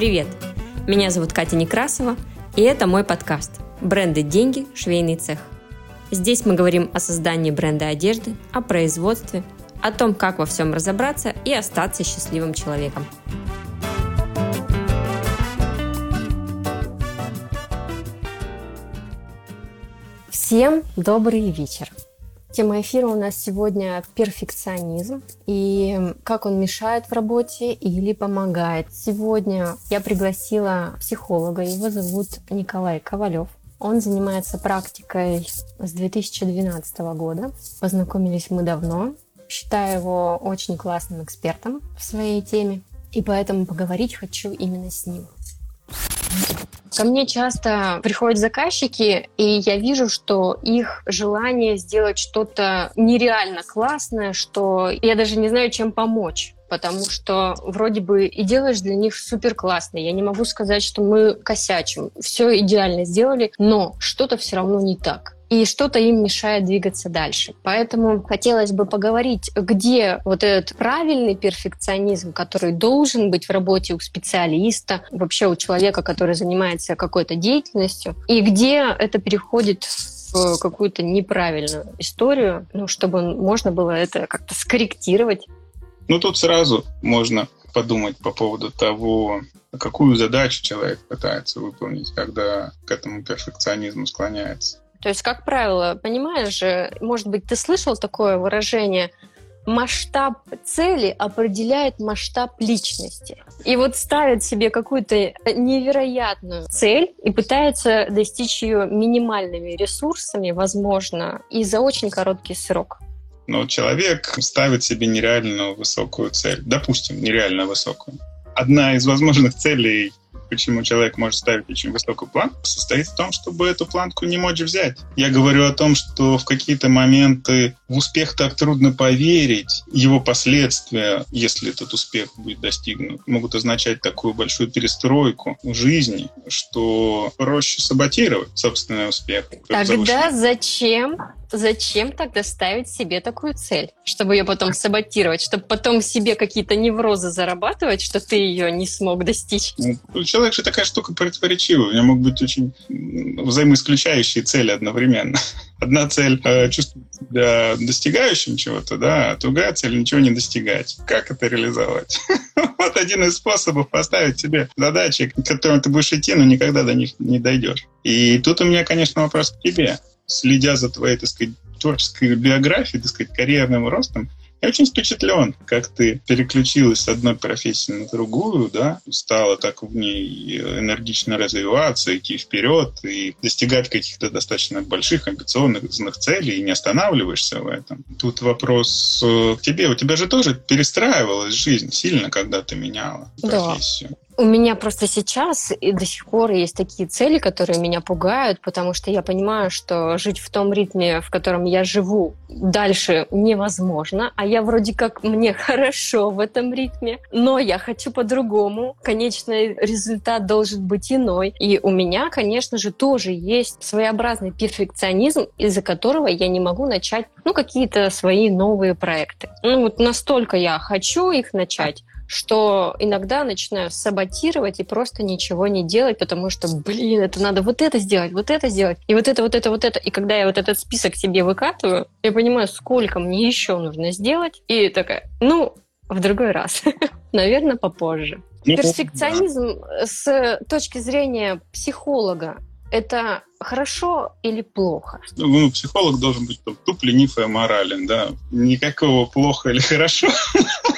Привет! Меня зовут Катя Некрасова, и это мой подкаст «Бренды, деньги, швейный цех». Здесь мы говорим о создании бренда одежды, о производстве, о том, как во всем разобраться и остаться счастливым человеком. Всем добрый вечер! Тема эфира у нас сегодня перфекционизм и как он мешает в работе или помогает. Сегодня я пригласила психолога, его зовут Николай Ковалев. Он занимается практикой с 2012 года. Познакомились мы давно. Считаю его очень классным экспертом в своей теме. И поэтому поговорить хочу именно с ним. Ко мне часто приходят заказчики, и я вижу, что их желание сделать что-то нереально классное, что я даже не знаю, чем помочь потому что вроде бы и делаешь для них супер классно. Я не могу сказать, что мы косячим. Все идеально сделали, но что-то все равно не так и что-то им мешает двигаться дальше. Поэтому хотелось бы поговорить, где вот этот правильный перфекционизм, который должен быть в работе у специалиста, вообще у человека, который занимается какой-то деятельностью, и где это переходит в какую-то неправильную историю, ну, чтобы можно было это как-то скорректировать ну, тут сразу можно подумать по поводу того, какую задачу человек пытается выполнить, когда к этому перфекционизму склоняется. То есть, как правило, понимаешь же, может быть, ты слышал такое выражение масштаб цели определяет масштаб личности. И вот ставит себе какую-то невероятную цель и пытается достичь ее минимальными ресурсами, возможно, и за очень короткий срок но человек ставит себе нереально высокую цель. Допустим, нереально высокую. Одна из возможных целей почему человек может ставить очень высокую планку, состоит в том, чтобы эту планку не мочь взять. Я говорю о том, что в какие-то моменты в успех так трудно поверить. Его последствия, если этот успех будет достигнут, могут означать такую большую перестройку в жизни, что проще саботировать собственный успех. Тогда зачем зачем тогда ставить себе такую цель, чтобы ее потом саботировать, чтобы потом себе какие-то неврозы зарабатывать, что ты ее не смог достичь? Ну, человек же такая штука противоречивая. У него могут быть очень взаимоисключающие цели одновременно. Одна цель э, чувствовать себя достигающим чего-то, да, а другая цель ничего не достигать. Как это реализовать? Вот один из способов поставить себе задачи, к которым ты будешь идти, но никогда до них не дойдешь. И тут у меня, конечно, вопрос к тебе следя за твоей, так сказать, творческой биографией, так сказать, карьерным ростом, я очень впечатлен, как ты переключилась с одной профессии на другую, да, стала так в ней энергично развиваться, идти вперед и достигать каких-то достаточно больших амбиционных целей и не останавливаешься в этом. Тут вопрос э, к тебе. У тебя же тоже перестраивалась жизнь сильно, когда ты меняла профессию. У меня просто сейчас и до сих пор есть такие цели, которые меня пугают, потому что я понимаю, что жить в том ритме, в котором я живу, дальше невозможно, а я вроде как мне хорошо в этом ритме, но я хочу по-другому. Конечный результат должен быть иной. И у меня, конечно же, тоже есть своеобразный перфекционизм, из-за которого я не могу начать ну, какие-то свои новые проекты. Ну, вот настолько я хочу их начать, что иногда начинаю саботировать и просто ничего не делать, потому что, блин, это надо вот это сделать, вот это сделать, и вот это, вот это, вот это. И когда я вот этот список себе выкатываю, я понимаю, сколько мне еще нужно сделать, и такая, ну, в другой раз. Наверное, попозже. Ну, Перфекционизм с точки зрения психолога это хорошо или плохо? Ну, психолог должен быть туп, ленив и аморален, да. Никакого плохо или хорошо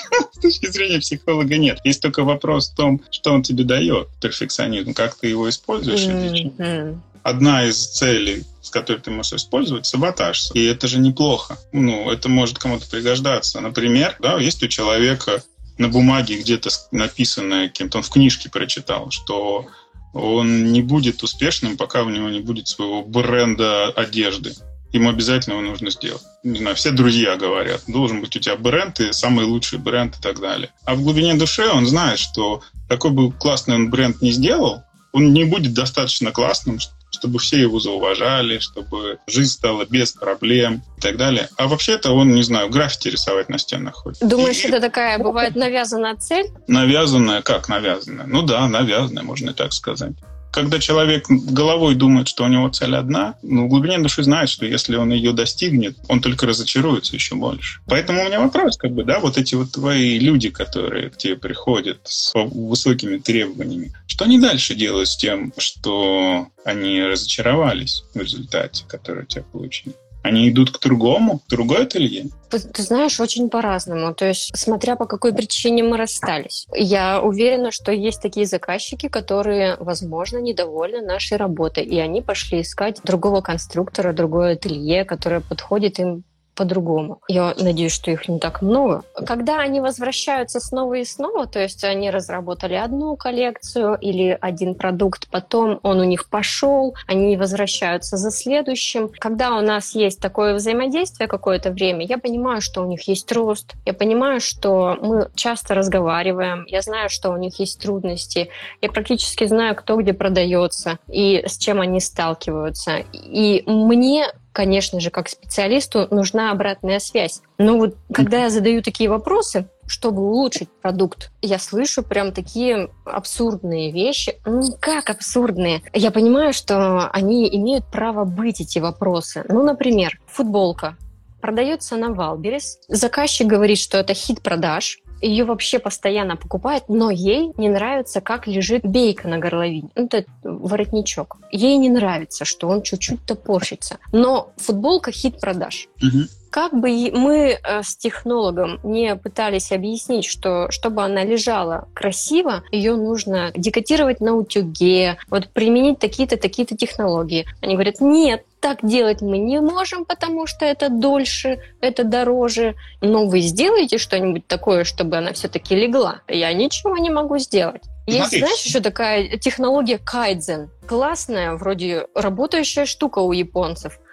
точки зрения психолога нет. Есть только вопрос в том, что он тебе дает, перфекционизм, как ты его используешь mm-hmm. Одна из целей, с которой ты можешь использовать, саботаж. И это же неплохо. Ну, это может кому-то пригождаться. Например, да, есть у человека на бумаге где-то написанное кем-то, он в книжке прочитал, что он не будет успешным, пока у него не будет своего бренда одежды ему обязательно его нужно сделать. Не знаю, все друзья говорят, должен быть у тебя бренд и самый лучший бренд и так далее. А в глубине души он знает, что какой бы классный он бренд не сделал, он не будет достаточно классным, чтобы все его зауважали, чтобы жизнь стала без проблем и так далее. А вообще-то он, не знаю, граффити рисовать на стенах хочет. Думаешь, и... это такая бывает навязанная цель? Навязанная, как навязанная? Ну да, навязанная, можно и так сказать когда человек головой думает, что у него цель одна, ну, в глубине души знает, что если он ее достигнет, он только разочаруется еще больше. Поэтому у меня вопрос, как бы, да, вот эти вот твои люди, которые к тебе приходят с высокими требованиями, что они дальше делают с тем, что они разочаровались в результате, который у тебя получили? Они идут к другому, к другой ателье? Ты знаешь, очень по-разному. То есть, смотря по какой причине мы расстались. Я уверена, что есть такие заказчики, которые, возможно, недовольны нашей работой, и они пошли искать другого конструктора, другое ателье, которое подходит им по-другому. Я надеюсь, что их не так много. Когда они возвращаются снова и снова, то есть они разработали одну коллекцию или один продукт, потом он у них пошел, они возвращаются за следующим. Когда у нас есть такое взаимодействие какое-то время, я понимаю, что у них есть рост, я понимаю, что мы часто разговариваем, я знаю, что у них есть трудности, я практически знаю, кто где продается и с чем они сталкиваются. И мне конечно же, как специалисту нужна обратная связь. Но вот когда я задаю такие вопросы, чтобы улучшить продукт, я слышу прям такие абсурдные вещи. Ну, как абсурдные? Я понимаю, что они имеют право быть, эти вопросы. Ну, например, футболка продается на Wildberries. Заказчик говорит, что это хит продаж ее вообще постоянно покупает, но ей не нравится, как лежит бейка на горловине. Ну, это воротничок. Ей не нравится, что он чуть-чуть топорщится. Но футболка хит продаж. Угу. Как бы мы э, с технологом не пытались объяснить, что чтобы она лежала красиво, ее нужно декотировать на утюге, вот применить такие-то, такие-то технологии. Они говорят, нет, так делать мы не можем, потому что это дольше, это дороже. Но вы сделаете что-нибудь такое, чтобы она все-таки легла? Я ничего не могу сделать. Есть, Смотри. знаешь, еще такая технология кайдзен. Классная, вроде работающая штука у японцев –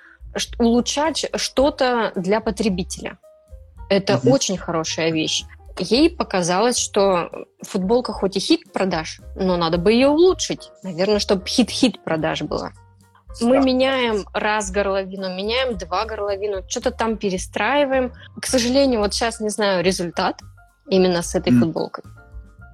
улучшать что-то для потребителя. Это угу. очень хорошая вещь. Ей показалось, что футболка хоть и хит продаж, но надо бы ее улучшить. Наверное, чтобы хит-хит продаж была. Мы да. меняем раз горловину, меняем два горловину, что-то там перестраиваем. К сожалению, вот сейчас не знаю результат именно с этой mm. футболкой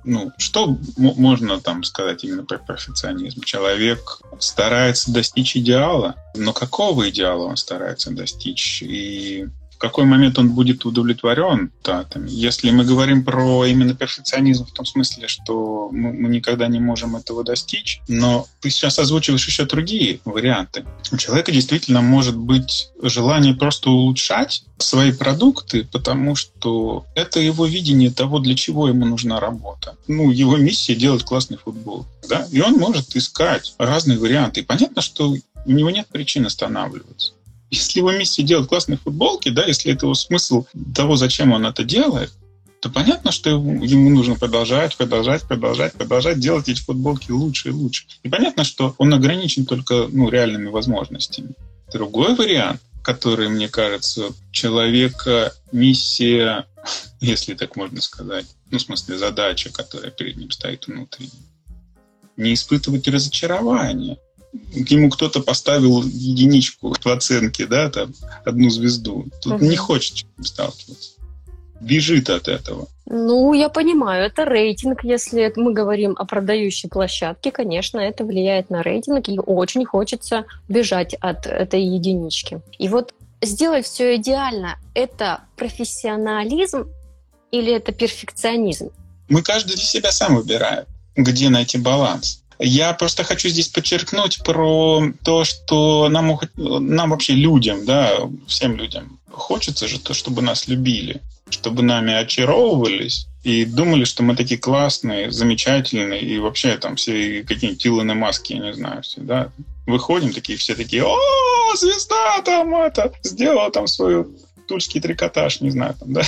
ну, что можно там сказать именно про перфекционизм? Человек старается достичь идеала, но какого идеала он старается достичь? И в какой момент он будет удовлетворен татами. Если мы говорим про именно перфекционизм в том смысле, что мы, мы никогда не можем этого достичь, но ты сейчас озвучиваешь еще другие варианты. У человека действительно может быть желание просто улучшать свои продукты, потому что это его видение того, для чего ему нужна работа. Ну, его миссия делать классный футбол. Да? И он может искать разные варианты. И понятно, что у него нет причин останавливаться. Если его миссия делать классные футболки, да, если это его смысл того, зачем он это делает, то понятно, что ему нужно продолжать, продолжать, продолжать, продолжать делать эти футболки лучше и лучше. И понятно, что он ограничен только ну, реальными возможностями. Другой вариант, который, мне кажется, человека миссия, если так можно сказать, ну, в смысле, задача, которая перед ним стоит внутренне, не испытывать разочарования ему кто-то поставил единичку в оценке, да, там, одну звезду. Тут угу. не хочет сталкиваться. Бежит от этого. Ну, я понимаю, это рейтинг. Если мы говорим о продающей площадке, конечно, это влияет на рейтинг, и очень хочется бежать от этой единички. И вот сделать все идеально – это профессионализм или это перфекционизм? Мы каждый для себя сам выбирает, где найти баланс. Я просто хочу здесь подчеркнуть про то, что нам, нам вообще людям, да, всем людям хочется же то, чтобы нас любили, чтобы нами очаровывались и думали, что мы такие классные, замечательные, и вообще там все какие-нибудь Илоны Маски, я не знаю, все, да, выходим такие, все такие, о, звезда там это, сделала там свою тульский трикотаж, не знаю, там, да,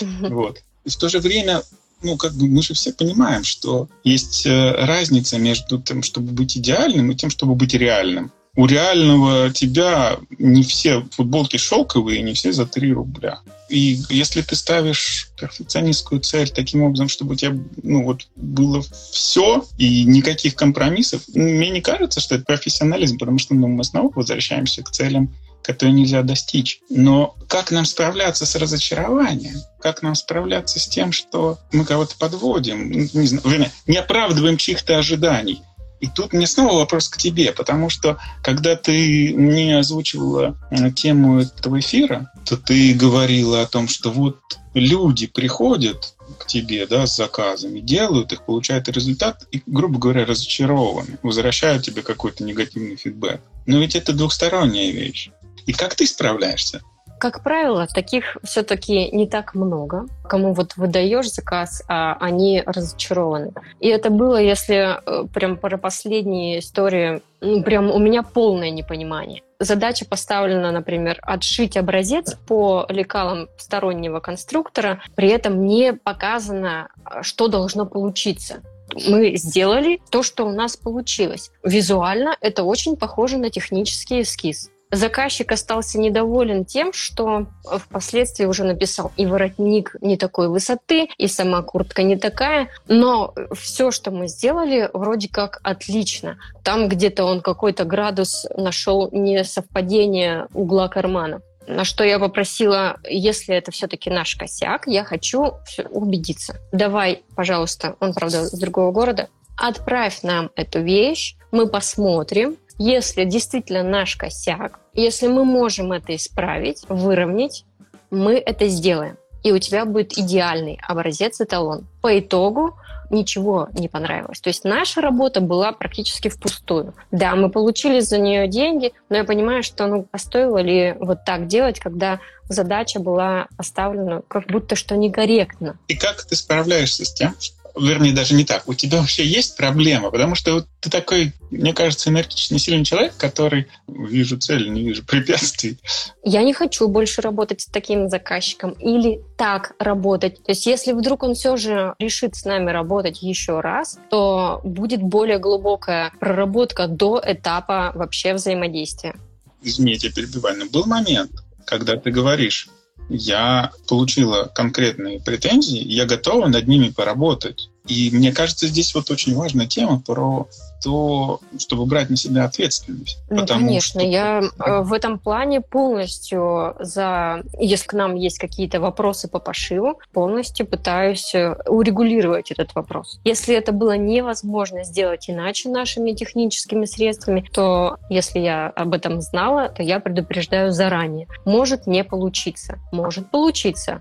вот. И в то же время ну, как бы мы же все понимаем, что есть э, разница между тем, чтобы быть идеальным, и тем, чтобы быть реальным. у реального тебя не все футболки шелковые, не все за 3 рубля. И если ты ставишь перфекционистскую цель таким образом, чтобы у тебя ну, вот, было все и никаких компромиссов, мне не кажется, что это профессионализм, потому что ну, мы снова возвращаемся к целям которые нельзя достичь. Но как нам справляться с разочарованием? Как нам справляться с тем, что мы кого-то подводим, не, знаю, не оправдываем чьих-то ожиданий? И тут мне снова вопрос к тебе, потому что когда ты мне озвучивала э, тему этого эфира, то ты говорила о том, что вот люди приходят к тебе да, с заказами, делают их, получают результат и, грубо говоря, разочарованы, возвращают тебе какой-то негативный фидбэк. Но ведь это двухсторонняя вещь. И как ты справляешься? Как правило, таких все-таки не так много. Кому вот выдаешь заказ, а они разочарованы. И это было, если э, прям про последние истории, ну, прям у меня полное непонимание. Задача поставлена, например, отшить образец по лекалам стороннего конструктора, при этом не показано, что должно получиться мы сделали то, что у нас получилось. Визуально это очень похоже на технический эскиз. Заказчик остался недоволен тем, что впоследствии уже написал и воротник не такой высоты, и сама куртка не такая, но все, что мы сделали, вроде как отлично. Там где-то он какой-то градус нашел несовпадение угла кармана. На что я попросила, если это все-таки наш косяк, я хочу убедиться. Давай, пожалуйста, он, правда, с другого города, отправь нам эту вещь, мы посмотрим, если действительно наш косяк, если мы можем это исправить, выровнять, мы это сделаем. И у тебя будет идеальный образец эталон. По итогу ничего не понравилось. То есть наша работа была практически впустую. Да, мы получили за нее деньги, но я понимаю, что ну, а стоило ли вот так делать, когда задача была поставлена как будто что некорректно. И как ты справляешься с тем, что вернее, даже не так. У тебя вообще есть проблема, потому что вот ты такой, мне кажется, энергичный, сильный человек, который вижу цель, не вижу препятствий. Я не хочу больше работать с таким заказчиком или так работать. То есть если вдруг он все же решит с нами работать еще раз, то будет более глубокая проработка до этапа вообще взаимодействия. Извини, я тебя перебиваю, но был момент, когда ты говоришь, я получила конкретные претензии, я готова над ними поработать. И мне кажется, здесь вот очень важная тема про то, чтобы брать на себя ответственность. Ну, конечно, что... я э, в этом плане полностью за... Если к нам есть какие-то вопросы по пошиву, полностью пытаюсь э, урегулировать этот вопрос. Если это было невозможно сделать иначе нашими техническими средствами, то если я об этом знала, то я предупреждаю заранее. Может не получиться. Может получиться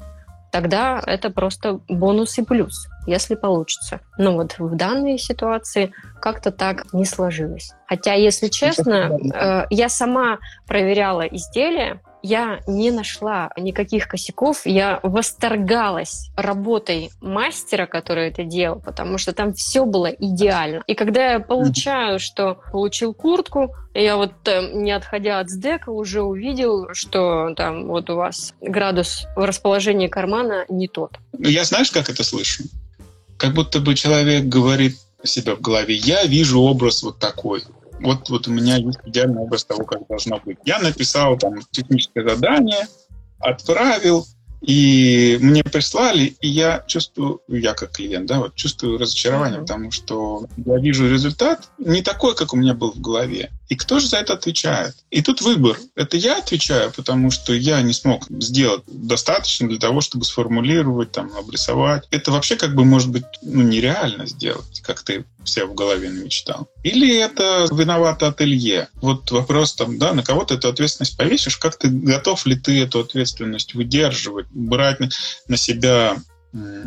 тогда это просто бонус и плюс, если получится. Но вот в данной ситуации как-то так не сложилось. Хотя, если честно, э, я сама проверяла изделия, я не нашла никаких косяков. Я восторгалась работой мастера, который это делал, потому что там все было идеально. И когда я получаю, что получил куртку, я вот не отходя от сдека уже увидел, что там вот у вас градус в расположении кармана не тот. Ну, я знаешь, как это слышу? Как будто бы человек говорит себя в голове, я вижу образ вот такой вот, вот у меня есть идеальный образ того, как должно быть. Я написал там техническое задание, отправил, и мне прислали, и я чувствую, я как клиент, да, вот чувствую разочарование, потому что я вижу результат не такой, как у меня был в голове. И кто же за это отвечает? И тут выбор. Это я отвечаю, потому что я не смог сделать достаточно для того, чтобы сформулировать, там, обрисовать. Это вообще как бы может быть ну, нереально сделать, как ты все в голове мечтал. Или это виновато ателье. Вот вопрос там, да, на кого ты эту ответственность повесишь, как ты готов ли ты эту ответственность выдерживать, брать на себя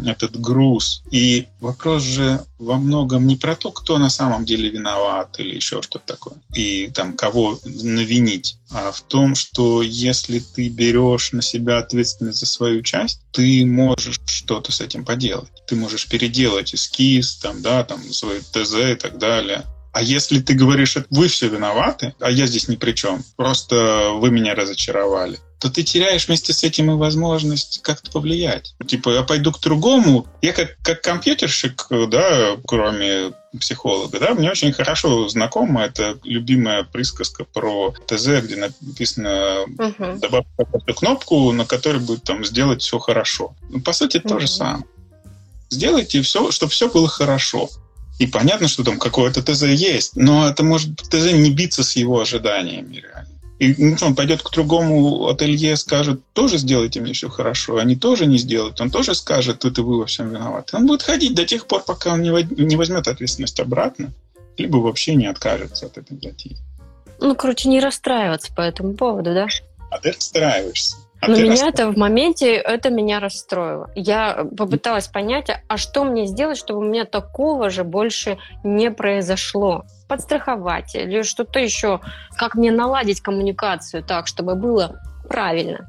этот груз. И вопрос же во многом не про то, кто на самом деле виноват или еще что-то такое, и там кого навинить, а в том, что если ты берешь на себя ответственность за свою часть, ты можешь что-то с этим поделать. Ты можешь переделать эскиз, там, да, там, свой ТЗ и так далее. А если ты говоришь, вы все виноваты, а я здесь ни при чем, просто вы меня разочаровали, то ты теряешь вместе с этим и возможность как-то повлиять. Типа, я пойду к другому. Я как, как компьютерщик, да, кроме психолога, да, мне очень хорошо знакома эта любимая присказка про ТЗ, где написано uh-huh. добавь какую-то кнопку, на которой будет там сделать все хорошо. Ну, по сути, uh-huh. то же самое. Сделайте все, чтобы все было хорошо. И понятно, что там какое-то ТЗ есть, но это может ТЗ не биться с его ожиданиями реально. И ну, он пойдет к другому ателье, скажет, тоже сделайте мне все хорошо. Они тоже не сделают. Он тоже скажет, это вы во всем виноваты. Он будет ходить до тех пор, пока он не возьмет ответственность обратно, либо вообще не откажется от этой затеи. Ну, короче, не расстраиваться по этому поводу, да? А ты расстраиваешься. А Но меня это в моменте, это меня расстроило. Я попыталась понять, а что мне сделать, чтобы у меня такого же больше не произошло? Подстраховать или что-то еще? Как мне наладить коммуникацию так, чтобы было правильно?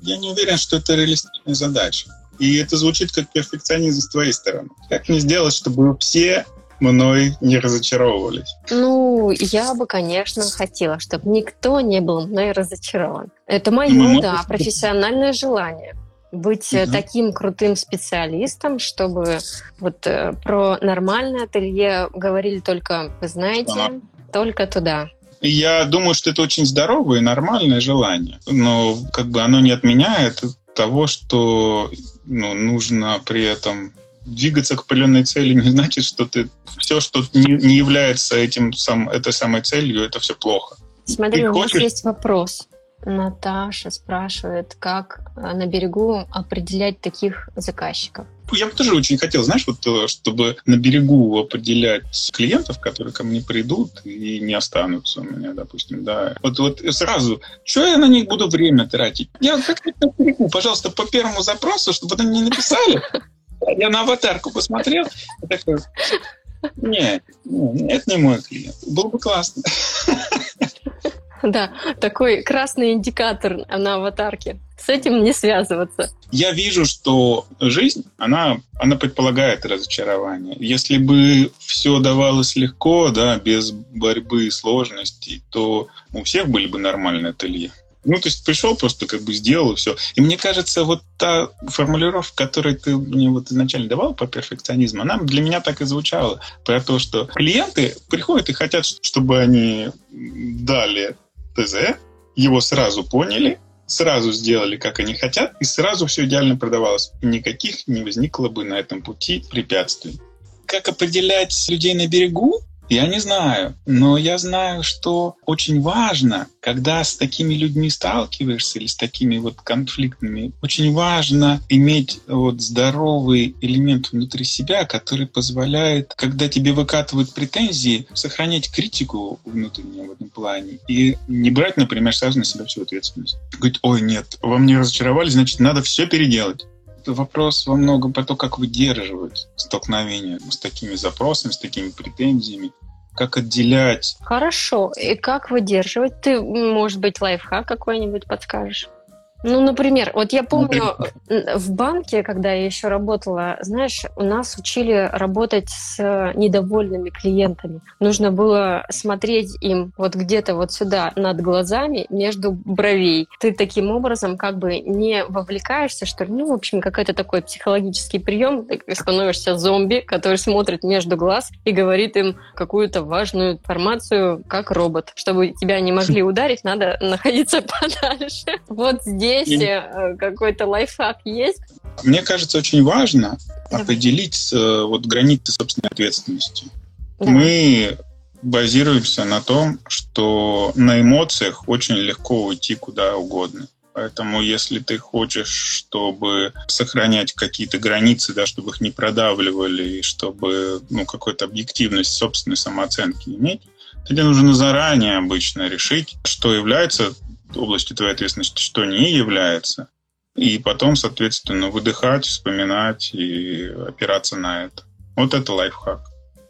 Я не уверен, что это реалистичная задача. И это звучит как перфекционизм с твоей стороны. Как мне сделать, чтобы все мной не разочаровывались? Ну, я бы, конечно, хотела, чтобы никто не был мной разочарован. Это мое, ну, да, профессиональное желание быть угу. таким крутым специалистом, чтобы вот э, про нормальное ателье говорили только, вы знаете, ага. только туда. Я думаю, что это очень здоровое и нормальное желание, но как бы оно не отменяет того, что ну, нужно при этом двигаться к определенной цели не значит, что ты все, что не, не является этим сам, этой самой целью, это все плохо. Смотри, ты у хочешь... нас есть вопрос. Наташа спрашивает, как э, на берегу определять таких заказчиков. Я бы тоже очень хотел, знаешь, вот, э, чтобы на берегу определять клиентов, которые ко мне придут и не останутся у меня, допустим, да. Вот, вот сразу, что я на них буду время тратить? Я как-то на берегу, пожалуйста, по первому запросу, чтобы они не написали, я на аватарку посмотрел, и такой, нет, это не мой клиент. Было бы классно. Да, такой красный индикатор на аватарке. С этим не связываться. Я вижу, что жизнь, она, она предполагает разочарование. Если бы все давалось легко, да, без борьбы и сложностей, то у всех были бы нормальные ателье. Ну, то есть пришел, просто как бы сделал и все. И мне кажется, вот та формулировка, которую ты мне вот изначально давал по перфекционизму, она для меня так и звучала. Про то, что клиенты приходят и хотят, чтобы они дали ТЗ, его сразу поняли, сразу сделали, как они хотят, и сразу все идеально продавалось. И никаких не возникло бы на этом пути препятствий. Как определять людей на берегу? Я не знаю, но я знаю, что очень важно, когда с такими людьми сталкиваешься или с такими вот конфликтными, очень важно иметь вот здоровый элемент внутри себя, который позволяет, когда тебе выкатывают претензии, сохранять критику внутреннюю в этом плане и не брать, например, сразу на себя всю ответственность. Говорить, ой, нет, во мне разочаровали, значит, надо все переделать вопрос во многом про то, как выдерживать столкновение с такими запросами, с такими претензиями как отделять. Хорошо. И как выдерживать? Ты, может быть, лайфхак какой-нибудь подскажешь? Ну, например, вот я помню в банке, когда я еще работала, знаешь, у нас учили работать с недовольными клиентами. Нужно было смотреть им вот где-то вот сюда над глазами, между бровей. Ты таким образом как бы не вовлекаешься, что ли. Ну, в общем, какой-то такой психологический прием. Ты становишься зомби, который смотрит между глаз и говорит им какую-то важную информацию, как робот. Чтобы тебя не могли ударить, надо находиться подальше. Вот здесь здесь э, какой-то лайфхак есть? Мне кажется, очень важно определить э, вот границы собственной ответственности. Да. Мы базируемся на том, что на эмоциях очень легко уйти куда угодно. Поэтому если ты хочешь, чтобы сохранять какие-то границы, да, чтобы их не продавливали, и чтобы ну, какую-то объективность собственной самооценки иметь, тебе нужно заранее обычно решить, что является областью твоей ответственности, что не является. И потом, соответственно, выдыхать, вспоминать и опираться на это. Вот это лайфхак.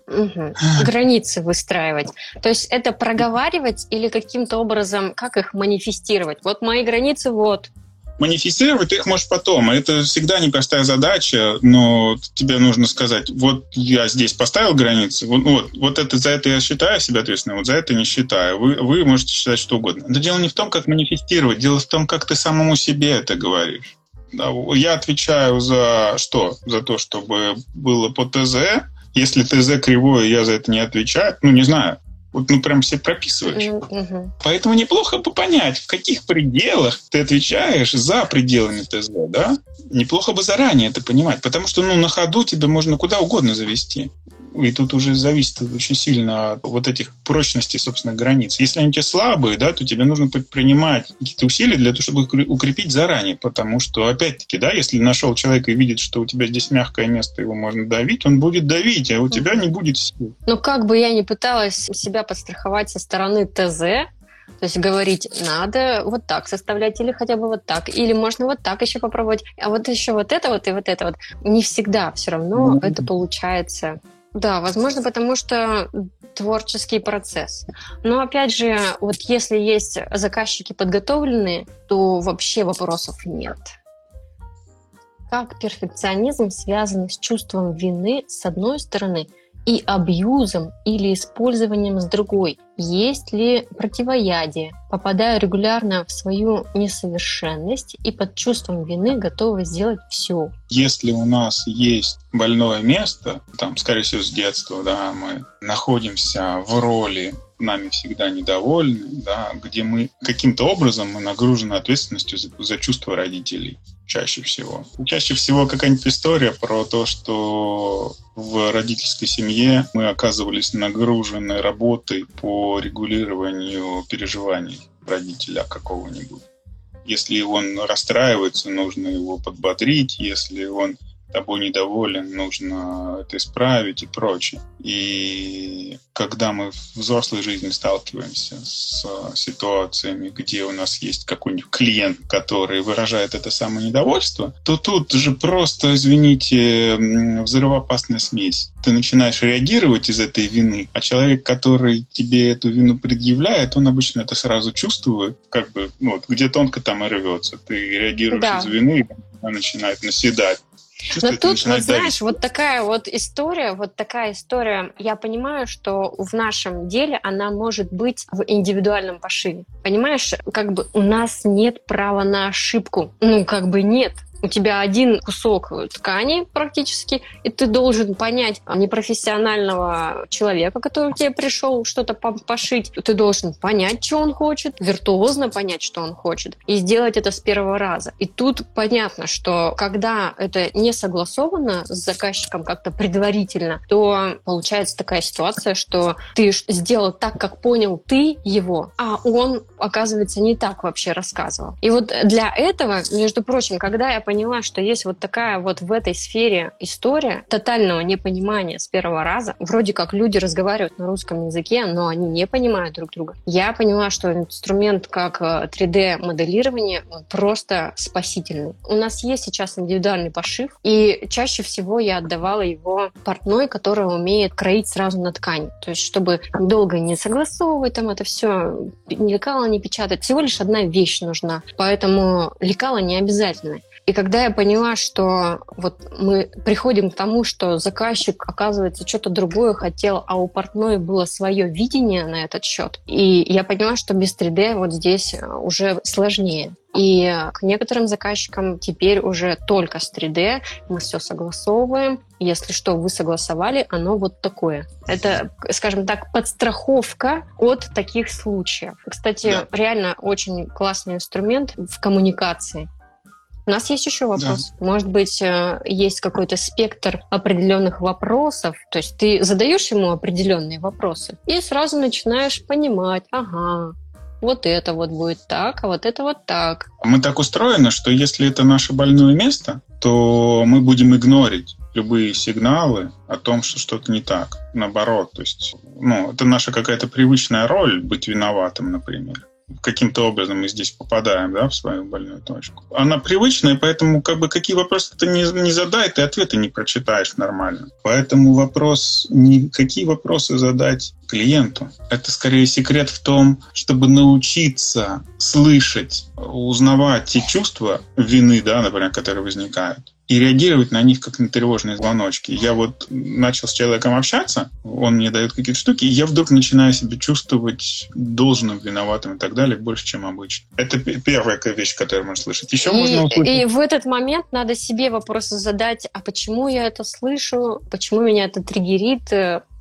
Угу. Границы выстраивать. То есть это проговаривать или каким-то образом, как их манифестировать? Вот мои границы, вот. Манифестировать ты их можешь потом. Это всегда непростая задача, но тебе нужно сказать, вот я здесь поставил границы, вот, вот, вот это, за это я считаю себя ответственным, вот за это не считаю. Вы, вы можете считать что угодно. Но дело не в том, как манифестировать, дело в том, как ты самому себе это говоришь. Да, я отвечаю за что? За то, чтобы было по ТЗ. Если ТЗ кривое, я за это не отвечаю. Ну, не знаю. Вот, ну, прям все прописываешь. Mm-hmm. Поэтому неплохо бы понять, в каких пределах ты отвечаешь за пределами ТЗ, да? Неплохо бы заранее это понимать, потому что, ну, на ходу тебе можно куда угодно завести. И тут уже зависит очень сильно от вот этих прочностей, собственно, границ. Если они у тебя слабые, да, то тебе нужно предпринимать какие-то усилия для того, чтобы укрепить заранее. Потому что, опять-таки, да, если нашел человека и видит, что у тебя здесь мягкое место, его можно давить, он будет давить, а у тебя не будет сил. Ну, как бы я ни пыталась себя подстраховать со стороны ТЗ, то есть говорить, надо вот так составлять или хотя бы вот так, или можно вот так еще попробовать, а вот еще вот это вот и вот это вот. Не всегда все равно mm-hmm. это получается да, возможно, потому что творческий процесс. Но опять же, вот если есть заказчики подготовленные, то вообще вопросов нет. Как перфекционизм связан с чувством вины с одной стороны – и абьюзом или использованием с другой? Есть ли противоядие? Попадаю регулярно в свою несовершенность и под чувством вины готова сделать все. Если у нас есть больное место, там, скорее всего, с детства, да, мы находимся в роли нами всегда недовольны, да, где мы каким-то образом мы нагружены ответственностью за, за чувства родителей чаще всего. Чаще всего какая-нибудь история про то, что в родительской семье мы оказывались нагружены работой по регулированию переживаний родителя какого-нибудь. Если он расстраивается, нужно его подбодрить. Если он тобой недоволен, нужно это исправить и прочее. И когда мы в взрослой жизни сталкиваемся с ситуациями, где у нас есть какой-нибудь клиент, который выражает это самое недовольство, то тут же просто, извините, взрывоопасная смесь. Ты начинаешь реагировать из этой вины, а человек, который тебе эту вину предъявляет, он обычно это сразу чувствует, как бы, ну, вот, где тонко там и рвется. Ты реагируешь да. из вины, и начинает наседать. Но тут, вот, знаешь, вот такая вот история, вот такая история, я понимаю, что в нашем деле она может быть в индивидуальном пошиве. Понимаешь, как бы у нас нет права на ошибку. Ну, как бы нет у тебя один кусок ткани практически, и ты должен понять непрофессионального человека, который к тебе пришел что-то пошить. Ты должен понять, что он хочет, виртуозно понять, что он хочет, и сделать это с первого раза. И тут понятно, что когда это не согласовано с заказчиком как-то предварительно, то получается такая ситуация, что ты сделал так, как понял ты его, а он, оказывается, не так вообще рассказывал. И вот для этого, между прочим, когда я поняла, что есть вот такая вот в этой сфере история тотального непонимания с первого раза. Вроде как люди разговаривают на русском языке, но они не понимают друг друга. Я поняла, что инструмент как 3D-моделирование э, просто спасительный. У нас есть сейчас индивидуальный пошив, и чаще всего я отдавала его портной, который умеет кроить сразу на ткань. То есть, чтобы долго не согласовывать там это все, лекала не печатать. Всего лишь одна вещь нужна. Поэтому лекала не обязательно. И когда я поняла, что вот мы приходим к тому, что заказчик, оказывается, что-то другое хотел, а у портной было свое видение на этот счет, и я поняла, что без 3D вот здесь э, уже сложнее. И к некоторым заказчикам теперь уже только с 3D мы все согласовываем. Если что, вы согласовали, оно вот такое. Это, скажем так, подстраховка от таких случаев. Кстати, да. реально очень классный инструмент в коммуникации. У нас есть еще вопрос. Да. Может быть, э, есть какой-то спектр определенных вопросов. То есть ты задаешь ему определенные вопросы и сразу начинаешь понимать, ага, вот это вот будет так, а вот это вот так. Мы так устроены, что если это наше больное место, то мы будем игнорить любые сигналы о том, что что-то не так. Наоборот, то есть, ну, это наша какая-то привычная роль быть виноватым, например каким-то образом мы здесь попадаем да, в свою больную точку. Она привычная, поэтому как бы какие вопросы ты не, не задай, ты ответы не прочитаешь нормально. Поэтому вопрос, не какие вопросы задать клиенту. Это скорее секрет в том, чтобы научиться слышать, узнавать те чувства вины, да, например, которые возникают, и реагировать на них как на тревожные звоночки. Я вот начал с человеком общаться, он мне дает какие-то штуки, и я вдруг начинаю себя чувствовать должным, виноватым и так далее больше, чем обычно. Это первая вещь, которую можно слышать. Еще и, можно услышать. И в этот момент надо себе вопросы задать, а почему я это слышу, почему меня это триггерит,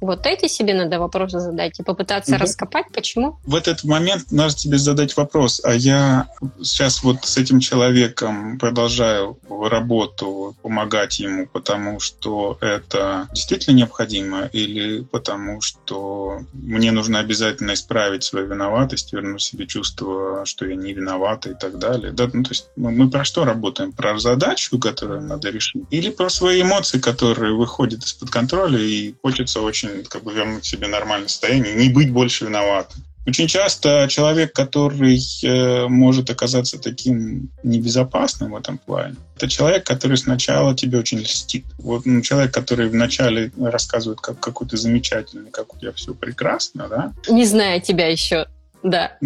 вот эти себе надо вопросы задать и попытаться угу. раскопать, почему. В этот момент надо тебе задать вопрос, а я сейчас вот с этим человеком продолжаю работу, помогать ему, потому что это действительно необходимо или потому что мне нужно обязательно исправить свою виноватость, вернуть себе чувство, что я не виноват и так далее. Да, ну, то есть мы, мы про что работаем? Про задачу, которую надо решить? Или про свои эмоции, которые выходят из-под контроля и хочется очень как бы вернуть себе нормальное состояние, не быть больше виноватым. Очень часто человек, который э, может оказаться таким небезопасным в этом плане, это человек, который сначала тебе очень льстит. Вот ну, человек, который вначале рассказывает, как какой то замечательный, как у тебя все прекрасно, да? Не зная тебя еще, да.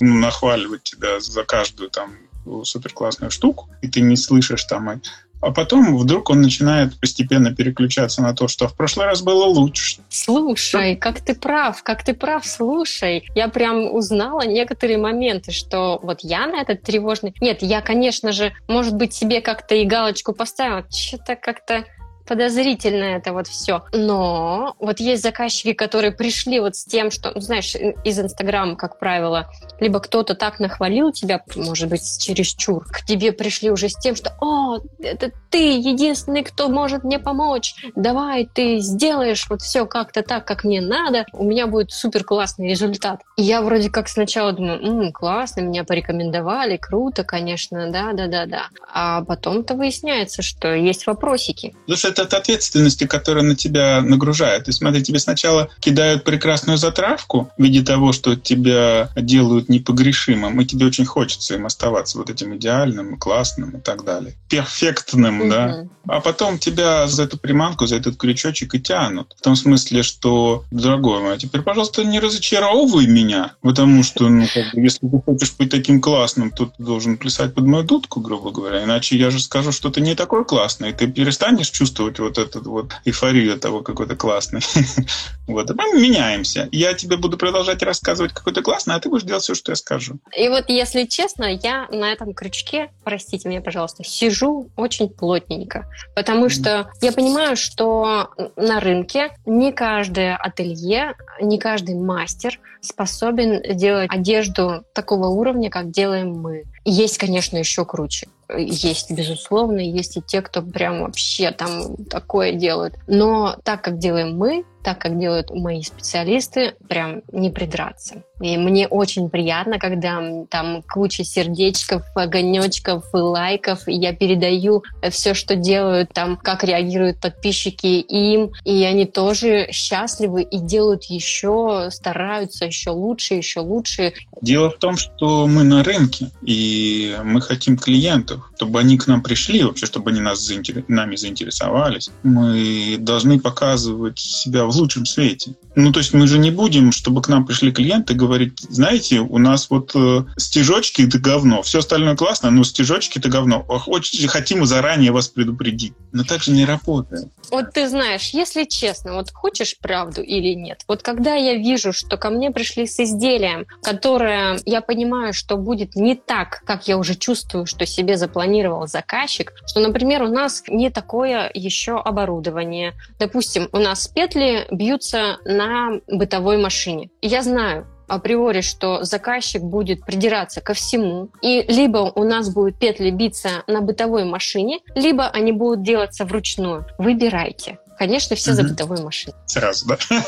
Ну, нахваливать тебя за каждую там супер классную штуку, и ты не слышишь там а потом вдруг он начинает постепенно переключаться на то, что в прошлый раз было лучше. Слушай, как ты прав, как ты прав, слушай. Я прям узнала некоторые моменты, что вот я на этот тревожный... Нет, я, конечно же, может быть, себе как-то и галочку поставила. Что-то как-то подозрительно это вот все. Но вот есть заказчики, которые пришли вот с тем, что, ну, знаешь, из Инстаграма, как правило, либо кто-то так нахвалил тебя, может быть, чересчур, к тебе пришли уже с тем, что «О, это ты единственный, кто может мне помочь, давай ты сделаешь вот все как-то так, как мне надо, у меня будет супер классный результат». И я вроде как сначала думаю, М, классно, меня порекомендовали, круто, конечно, да-да-да-да. А потом-то выясняется, что есть вопросики. Слушай, это от ответственности, которая на тебя нагружает. И смотри, тебе сначала кидают прекрасную затравку в виде того, что тебя делают непогрешимым, и тебе очень хочется им оставаться вот этим идеальным, классным и так далее. Перфектным, mm-hmm. да. А потом тебя за эту приманку, за этот крючочек и тянут. В том смысле, что, дорогой мой, теперь, пожалуйста, не разочаровывай меня, потому что, ну, как бы, если ты хочешь быть таким классным, то ты должен плясать под мою дудку, грубо говоря, иначе я же скажу, что ты не такой классный, и ты перестанешь чувствовать чувствовать вот эту вот эйфорию того, какой то классный. вот. А мы меняемся. Я тебе буду продолжать рассказывать, какой то классный, а ты будешь делать все, что я скажу. И вот, если честно, я на этом крючке, простите меня, пожалуйста, сижу очень плотненько. Потому что я понимаю, что на рынке не каждое ателье, не каждый мастер способен делать одежду такого уровня, как делаем мы. Есть, конечно, еще круче есть, безусловно, есть и те, кто прям вообще там такое делают. Но так, как делаем мы, так, как делают мои специалисты, прям не придраться. И мне очень приятно, когда там куча сердечков, огонечков и лайков, и я передаю все, что делают, там, как реагируют подписчики им, и они тоже счастливы и делают еще, стараются еще лучше, еще лучше. Дело в том, что мы на рынке, и мы хотим клиентов, чтобы они к нам пришли, вообще, чтобы они нас заинтер... нами заинтересовались. Мы должны показывать себя в лучшем свете. Ну, то есть мы же не будем, чтобы к нам пришли клиенты, говорить, знаете, у нас вот э, стежочки — это говно, все остальное классно, но стежочки — это говно. Очень хотим заранее вас предупредить. Но так же не работает. Вот ты знаешь, если честно, вот хочешь правду или нет, вот когда я вижу, что ко мне пришли с изделием, которое я понимаю, что будет не так, как я уже чувствую, что себе запланировал заказчик, что, например, у нас не такое еще оборудование. Допустим, у нас петли бьются на бытовой машине. я знаю, априори, что заказчик будет придираться ко всему, и либо у нас будут петли биться на бытовой машине, либо они будут делаться вручную. Выбирайте. Конечно, все угу. за бытовой машиной. Сразу, да?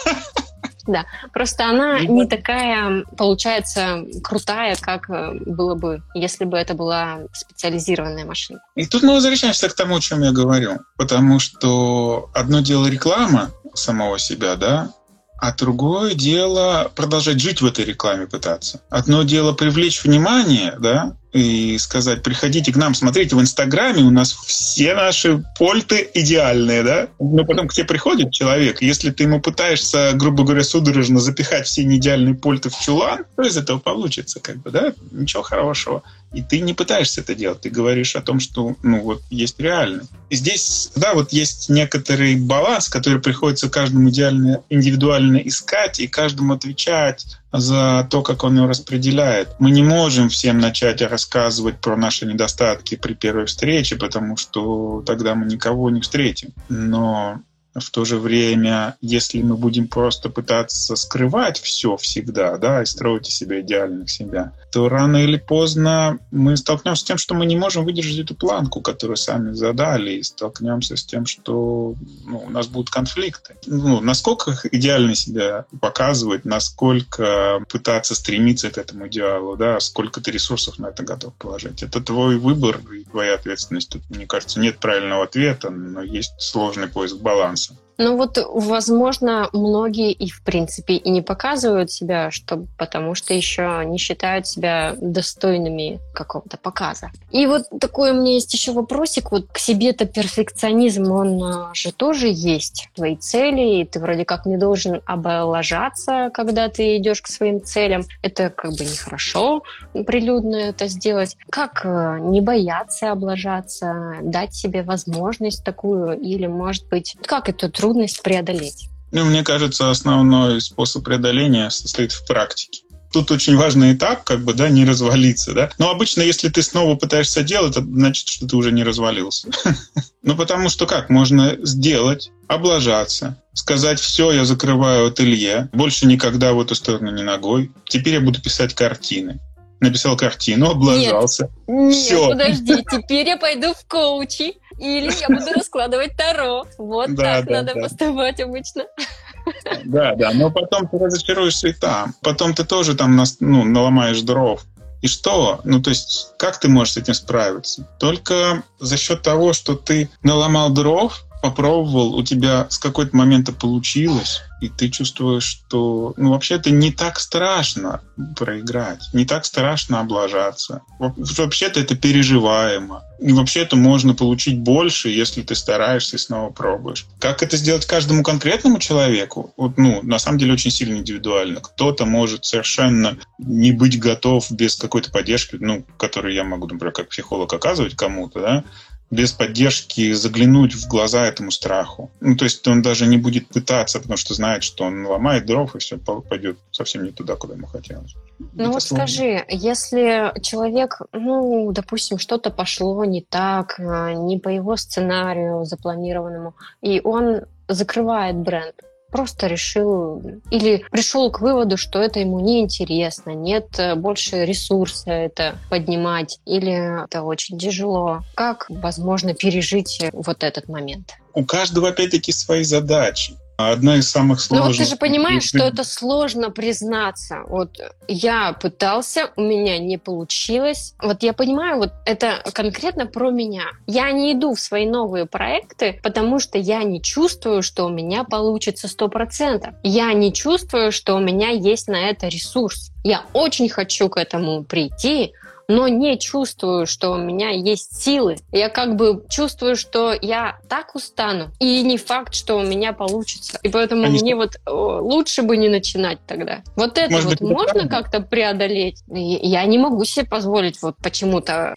Да, просто она не такая, получается, крутая, как э, было бы, если бы это была специализированная машина. И тут мы возвращаемся к тому, о чем я говорю. Потому что одно дело реклама самого себя, да, а другое дело продолжать жить в этой рекламе пытаться. Одно дело привлечь внимание, да, и сказать, приходите к нам, смотрите, в Инстаграме у нас все наши польты идеальные, да? Но потом к тебе приходит человек, если ты ему пытаешься, грубо говоря, судорожно запихать все неидеальные польты в чулан, то из этого получится, как бы, да? Ничего хорошего. И ты не пытаешься это делать, ты говоришь о том, что, ну, вот есть реальность. И здесь, да, вот есть некоторый баланс, который приходится каждому идеально, индивидуально искать и каждому отвечать за то, как он его распределяет. Мы не можем всем начать рассказывать про наши недостатки при первой встрече, потому что тогда мы никого не встретим. Но в то же время, если мы будем просто пытаться скрывать все всегда, да, и строить из себя идеальных себя, то рано или поздно мы столкнемся с тем, что мы не можем выдержать эту планку, которую сами задали, и столкнемся с тем, что ну, у нас будут конфликты. Ну, насколько идеально себя показывать, насколько пытаться стремиться к этому идеалу, да, сколько ты ресурсов на это готов положить. Это твой выбор и твоя ответственность. Тут, мне кажется, нет правильного ответа, но есть сложный поиск баланса. Ну вот, возможно, многие и в принципе и не показывают себя, что, потому что еще не считают себя достойными какого-то показа. И вот такой у меня есть еще вопросик. Вот к себе-то перфекционизм, он а, же тоже есть. Твои цели, и ты вроде как не должен облажаться, когда ты идешь к своим целям. Это как бы нехорошо прилюдно это сделать. Как а, не бояться облажаться, дать себе возможность такую, или, может быть, как это трудность преодолеть? Ну, мне кажется, основной способ преодоления состоит в практике. Тут очень важный этап, как бы, да, не развалиться, да. Но обычно, если ты снова пытаешься делать, это значит, что ты уже не развалился. Ну, потому что как? Можно сделать, облажаться, сказать, все, я закрываю ателье, больше никогда в эту сторону не ногой, теперь я буду писать картины написал картину, облажался. Нет, нет Все. подожди, теперь я пойду в коучи. Или я буду раскладывать таро. Вот да, так да, надо да. поступать обычно. Да, да, но потом ты разочаруешься и там. Потом ты тоже там ну, наломаешь дров. И что? Ну, то есть, как ты можешь с этим справиться? Только за счет того, что ты наломал дров, попробовал, у тебя с какой-то момента получилось, и ты чувствуешь, что ну, вообще это не так страшно проиграть, не так страшно облажаться. Вообще-то это переживаемо. И вообще-то можно получить больше, если ты стараешься и снова пробуешь. Как это сделать каждому конкретному человеку? Вот, ну, на самом деле очень сильно индивидуально. Кто-то может совершенно не быть готов без какой-то поддержки, ну, которую я могу, например, как психолог оказывать кому-то, да, без поддержки заглянуть в глаза этому страху. Ну, то есть он даже не будет пытаться, потому что знает, что он ломает дров, и все пойдет совсем не туда, куда ему хотелось. Ну Это вот сложно. скажи, если человек, ну, допустим, что-то пошло не так, а, не по его сценарию запланированному, и он закрывает бренд, просто решил или пришел к выводу, что это ему не интересно, нет э, больше ресурса это поднимать, или это очень тяжело. Как возможно пережить вот этот момент? У каждого опять-таки свои задачи. Одна из самых сложных. Ну вот ты же понимаешь, что это сложно признаться. Вот я пытался, у меня не получилось. Вот я понимаю, вот это конкретно про меня. Я не иду в свои новые проекты, потому что я не чувствую, что у меня получится сто процентов. Я не чувствую, что у меня есть на это ресурс. Я очень хочу к этому прийти, но не чувствую, что у меня есть силы. Я как бы чувствую, что я так устану, и не факт, что у меня получится. И поэтому Конечно. мне вот лучше бы не начинать тогда. Вот это Может вот быть, можно как-то преодолеть? Я не могу себе позволить вот почему-то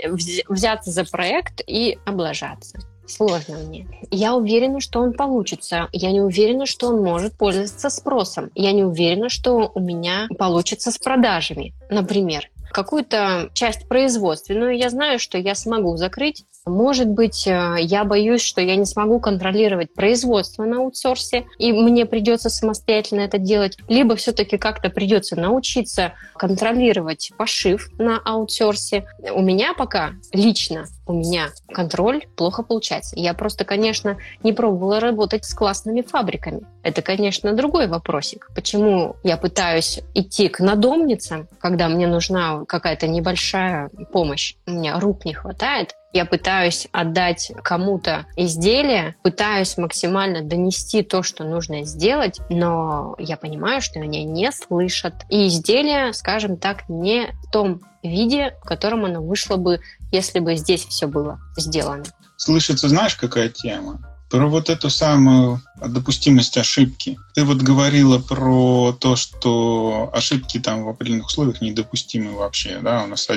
взяться за проект и облажаться. Сложно мне. Я уверена, что он получится. Я не уверена, что он может пользоваться спросом. Я не уверена, что у меня получится с продажами, например какую-то часть производственную я знаю, что я смогу закрыть. Может быть, э, я боюсь, что я не смогу контролировать производство на аутсорсе, и мне придется самостоятельно это делать. Либо все-таки как-то придется научиться контролировать пошив на аутсорсе. У меня пока лично у меня контроль плохо получается. Я просто, конечно, не пробовала работать с классными фабриками. Это, конечно, другой вопросик. Почему я пытаюсь идти к надомницам, когда мне нужна какая-то небольшая помощь, у меня рук не хватает, Я пытаюсь отдать кому-то изделие, пытаюсь максимально донести то, что нужно сделать, но я понимаю, что меня не слышат. И изделие, скажем так, не в том виде, в котором оно вышло бы, если бы здесь все было сделано. Слышится, знаешь, какая тема? Про вот эту самую допустимость ошибки. Ты вот говорила про то, что ошибки там в определенных условиях недопустимы вообще. Да? У нас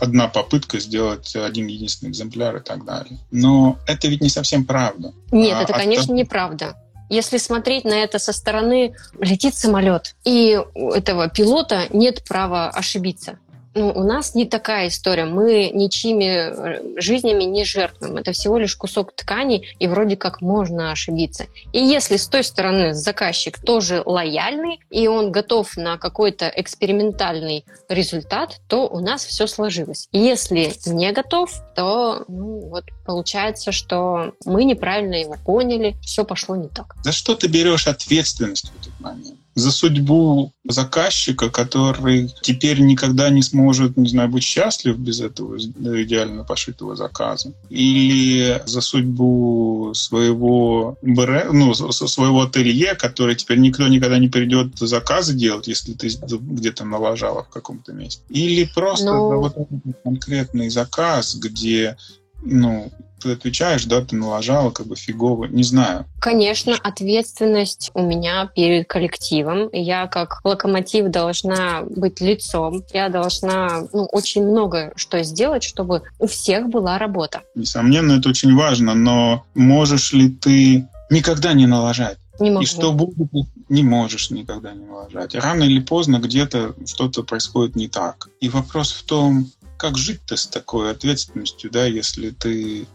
одна попытка сделать один единственный экземпляр и так далее. Но это ведь не совсем правда. Нет, а, это, конечно, а... неправда. Если смотреть на это со стороны, летит самолет, и у этого пилота нет права ошибиться. Ну, у нас не такая история. Мы ничьими э, жизнями не жертвуем. Это всего лишь кусок ткани, и вроде как можно ошибиться. И если с той стороны заказчик тоже лояльный, и он готов на какой-то экспериментальный результат, то у нас все сложилось. Если не готов, то ну, вот получается, что мы неправильно его поняли, все пошло не так. За что ты берешь ответственность в этот момент? За судьбу заказчика, который теперь никогда не сможет, не знаю, быть счастлив без этого идеально пошитого заказа, или за судьбу своего ну, своего ателье, который теперь никто никогда не придет заказы делать, если ты где-то налажала в каком-то месте, или просто. Ну, вот конкретный заказ, где ну, ты отвечаешь, да, ты налажала, как бы фигово, не знаю. Конечно, ответственность у меня перед коллективом. Я как локомотив должна быть лицом. Я должна ну, очень много что сделать, чтобы у всех была работа. Несомненно, это очень важно, но можешь ли ты никогда не налажать? Не могу. И что будет, не можешь никогда не налажать. Рано или поздно где-то что-то происходит не так. И вопрос в том, как жить-то с такой ответственностью, да, если ты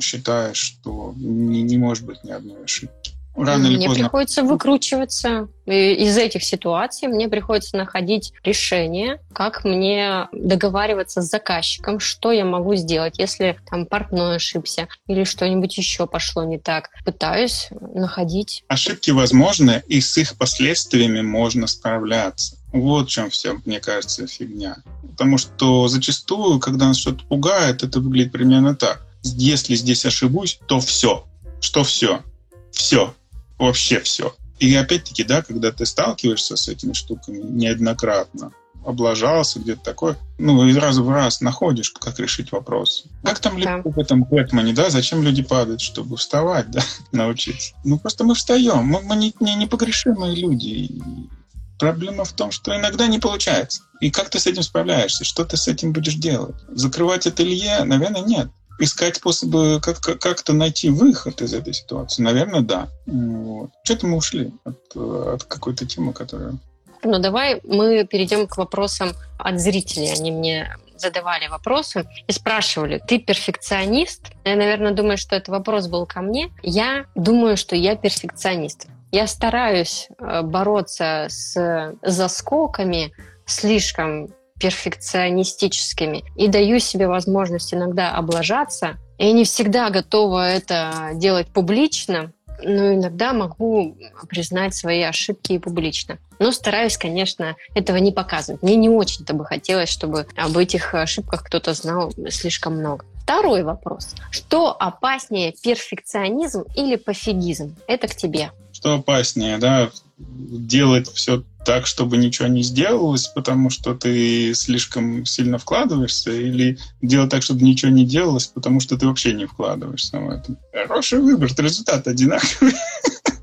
считаешь, что не, не может быть ни одной ошибки? Рано мне или поздно. приходится выкручиваться из этих ситуаций. Мне приходится находить решение, как мне договариваться с заказчиком, что я могу сделать, если там портной ошибся или что-нибудь еще пошло не так. Пытаюсь находить. Ошибки возможны, и с их последствиями можно справляться. Вот в чем все, мне кажется, фигня. Потому что зачастую, когда нас что-то пугает, это выглядит примерно так. Если здесь ошибусь, то все. Что все? Все. Вообще все. И опять-таки, да, когда ты сталкиваешься с этими штуками неоднократно, облажался где-то такое, ну, и раз в раз находишь, как решить вопрос. Как там да. в этом Бэтмене, да, зачем люди падают, чтобы вставать, да, научиться? Ну, просто мы встаем, мы, мы не, не непогрешимые люди, Проблема в том, что иногда не получается. И как ты с этим справляешься? Что ты с этим будешь делать? Закрывать ателье? Наверное, нет. Искать способы как- как-то найти выход из этой ситуации? Наверное, да. Вот. Что-то мы ушли от, от какой-то темы, которая... Ну, давай мы перейдем к вопросам от зрителей. Они мне задавали вопросы и спрашивали, ты перфекционист? Я, наверное, думаю, что этот вопрос был ко мне. Я думаю, что я перфекционист. Я стараюсь э, бороться с заскоками слишком перфекционистическими и даю себе возможность иногда облажаться. Я не всегда готова это делать публично, но иногда могу признать свои ошибки и публично. Но стараюсь, конечно, этого не показывать. Мне не очень-то бы хотелось, чтобы об этих ошибках кто-то знал слишком много. Второй вопрос. Что опаснее, перфекционизм или пофигизм? Это к тебе что опаснее, да, делать все так, чтобы ничего не сделалось, потому что ты слишком сильно вкладываешься, или делать так, чтобы ничего не делалось, потому что ты вообще не вкладываешься в это. Хороший выбор, результат одинаковый.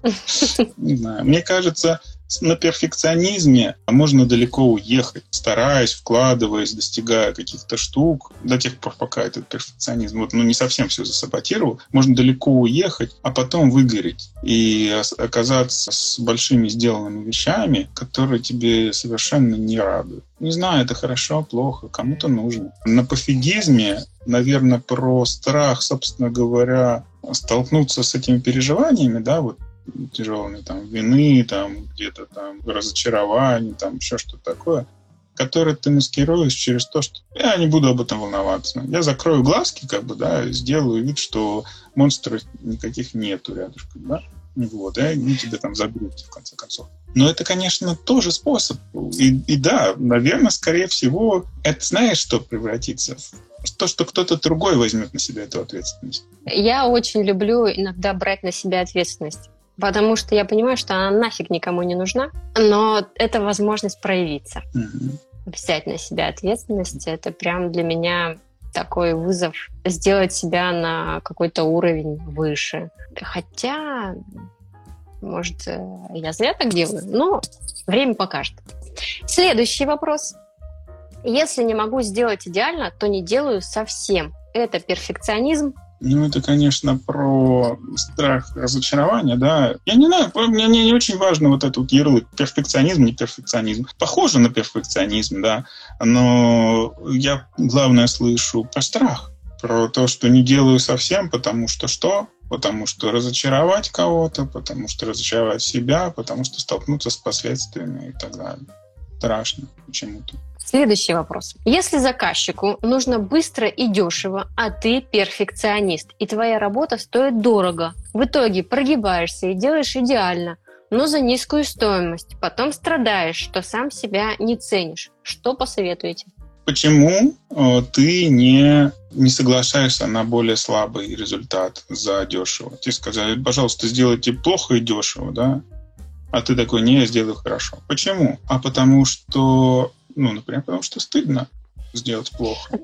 Не знаю. Мне кажется, на перфекционизме можно далеко уехать, стараясь, вкладываясь, достигая каких-то штук, до тех пор, пока этот перфекционизм вот, ну, не совсем все засаботировал, можно далеко уехать, а потом выгореть и оказаться с большими сделанными вещами, которые тебе совершенно не радуют. Не знаю, это хорошо, плохо, кому-то нужно. На пофигизме, наверное, про страх, собственно говоря, столкнуться с этими переживаниями, да, вот тяжелыми, там, вины, там, где-то там, разочарования, там, еще что-то такое, которое ты маскируешь через то, что я не буду об этом волноваться. Я закрою глазки, как бы, да, сделаю вид, что монстров никаких нету рядышком, да, вот, и они тебе там загрузят, в конце концов. Но это, конечно, тоже способ. И, и да, наверное, скорее всего, это знаешь, что превратится? то, что кто-то другой возьмет на себя эту ответственность. Я очень люблю иногда брать на себя ответственность. Потому что я понимаю, что она нафиг никому не нужна, но это возможность проявиться. Угу. Взять на себя ответственность, это прям для меня такой вызов сделать себя на какой-то уровень выше. Хотя, может, э, я зря так делаю, но время покажет. Следующий вопрос. Если не могу сделать идеально, то не делаю совсем. Это перфекционизм ну, это, конечно, про страх разочарования, да. Я не знаю, мне не, не очень важно вот этот вот ярлык перфекционизм, не перфекционизм. Похоже на перфекционизм, да, но я, главное, слышу про страх, про то, что не делаю совсем, потому что что? Потому что разочаровать кого-то, потому что разочаровать себя, потому что столкнуться с последствиями и так далее. Страшно почему-то. Следующий вопрос. Если заказчику нужно быстро и дешево, а ты перфекционист, и твоя работа стоит дорого, в итоге прогибаешься и делаешь идеально, но за низкую стоимость, потом страдаешь, что сам себя не ценишь. Что посоветуете? Почему э, ты не, не соглашаешься на более слабый результат за дешево? Тебе сказали, пожалуйста, сделайте плохо и дешево, да? А ты такой, не, я сделаю хорошо. Почему? А потому что ну, например, потому что стыдно сделать плохо.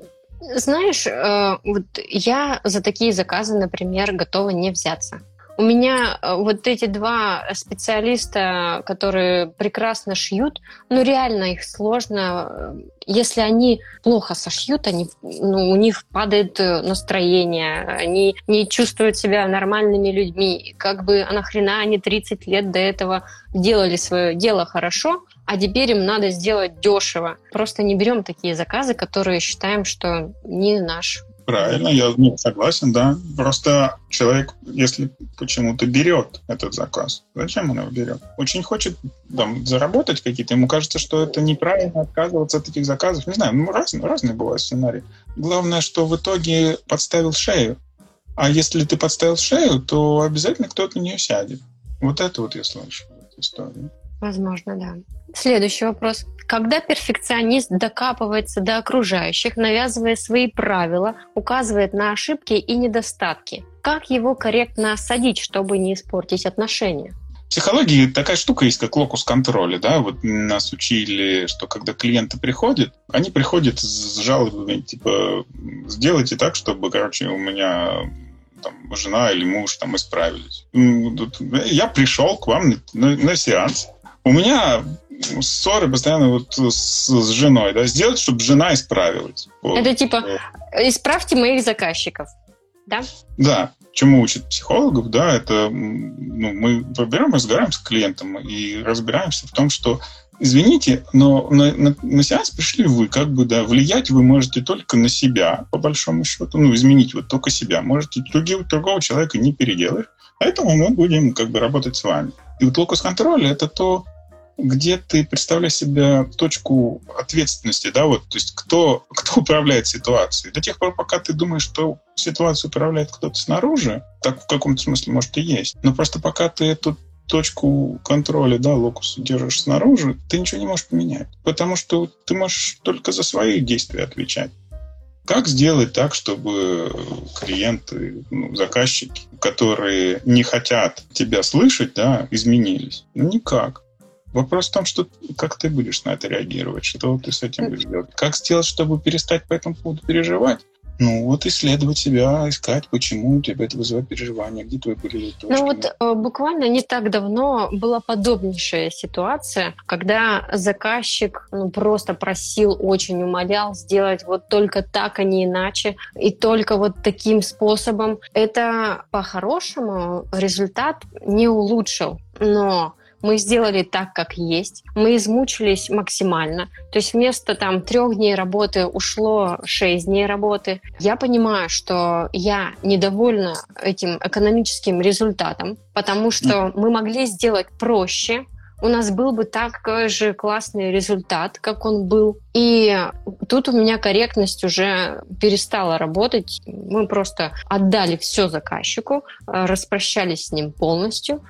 Знаешь, э, вот я за такие заказы, например, готова не взяться. У меня э, вот эти два специалиста, которые прекрасно шьют, ну реально их сложно. Э, если они плохо сошьют, они, ну, у них падает настроение, они не чувствуют себя нормальными людьми. Как бы, а нахрена они 30 лет до этого делали свое дело хорошо, а теперь им надо сделать дешево. Просто не берем такие заказы, которые считаем, что не наш. Правильно, я ну, согласен, да. Просто человек, если почему-то берет этот заказ, зачем он его берет? Очень хочет там, заработать какие-то, ему кажется, что это неправильно отказываться от этих заказов. Не знаю, ну, разные, разные бывают сценарии. Главное, что в итоге подставил шею. А если ты подставил шею, то обязательно кто-то на нее сядет. Вот это вот я слышу в этой истории. Возможно, да. Следующий вопрос. Когда перфекционист докапывается до окружающих, навязывая свои правила, указывает на ошибки и недостатки, как его корректно осадить, чтобы не испортить отношения? В психологии такая штука есть, как локус контроля. Да? Вот нас учили, что когда клиенты приходят, они приходят с жалобами, типа, сделайте так, чтобы, короче, у меня там, жена или муж там исправились. Я пришел к вам на, на, сеанс, у меня ссоры постоянно вот с, с женой, да, сделать, чтобы жена исправилась. Вот. Это типа, исправьте моих заказчиков, да? Да, чему учат психологов, да, это ну, мы берем, разговариваем с клиентом и разбираемся в том, что извините, но на, на, на сеанс пришли вы, как бы, да, влиять вы можете только на себя, по большому счету, ну, изменить вот только себя. Можете другие, другого человека не переделать, поэтому мы будем, как бы, работать с вами. И вот локус контроля — это то, где ты представляешь себе точку ответственности, да, вот, то есть кто, кто управляет ситуацией. До тех пор, пока ты думаешь, что ситуацию управляет кто-то снаружи, так в каком-то смысле, может, и есть. Но просто пока ты эту точку контроля, да, локус держишь снаружи, ты ничего не можешь поменять. Потому что ты можешь только за свои действия отвечать. Как сделать так, чтобы клиенты, ну, заказчики, которые не хотят тебя слышать, да, изменились? Ну, никак. Вопрос в том, что как ты будешь на это реагировать, что ты с этим будешь делать. Как сделать, чтобы перестать по этому поводу переживать? Ну вот исследовать себя, искать, почему у тебя это вызывает переживания, где твои болевые точки. Ну вот э, буквально не так давно была подобнейшая ситуация, когда заказчик ну, просто просил, очень умолял сделать вот только так, а не иначе, и только вот таким способом. Это по-хорошему результат не улучшил, но мы сделали так, как есть, мы измучились максимально. То есть вместо там трех дней работы ушло шесть дней работы. Я понимаю, что я недовольна этим экономическим результатом, потому что мы могли сделать проще, у нас был бы такой же классный результат, как он был. И тут у меня корректность уже перестала работать. Мы просто отдали все заказчику, распрощались с ним полностью.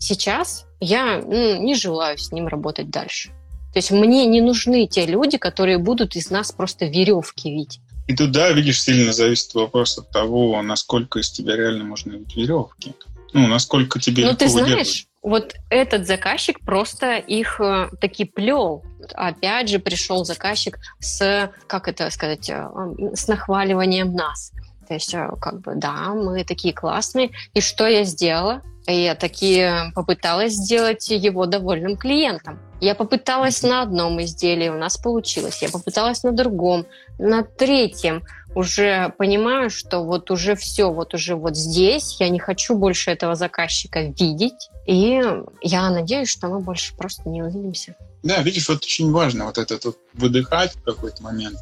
Сейчас я ну, не желаю с ним работать дальше. То есть мне не нужны те люди, которые будут из нас просто веревки видеть. И тут, да, видишь, сильно зависит вопрос от того, насколько из тебя реально можно видеть веревки. Ну, насколько тебе Ну, ты знаешь, вот этот заказчик просто их э, таки плел. Опять же пришел заказчик с, как это сказать, э, с нахваливанием нас. То есть, э, как бы, да, мы такие классные. И что я сделала? Я таки попыталась сделать его довольным клиентом. Я попыталась на одном изделии, у нас получилось. Я попыталась на другом, на третьем. Уже понимаю, что вот уже все, вот уже вот здесь. Я не хочу больше этого заказчика видеть. И я надеюсь, что мы больше просто не увидимся. Да, видишь, вот очень важно вот это вот выдыхать в какой-то момент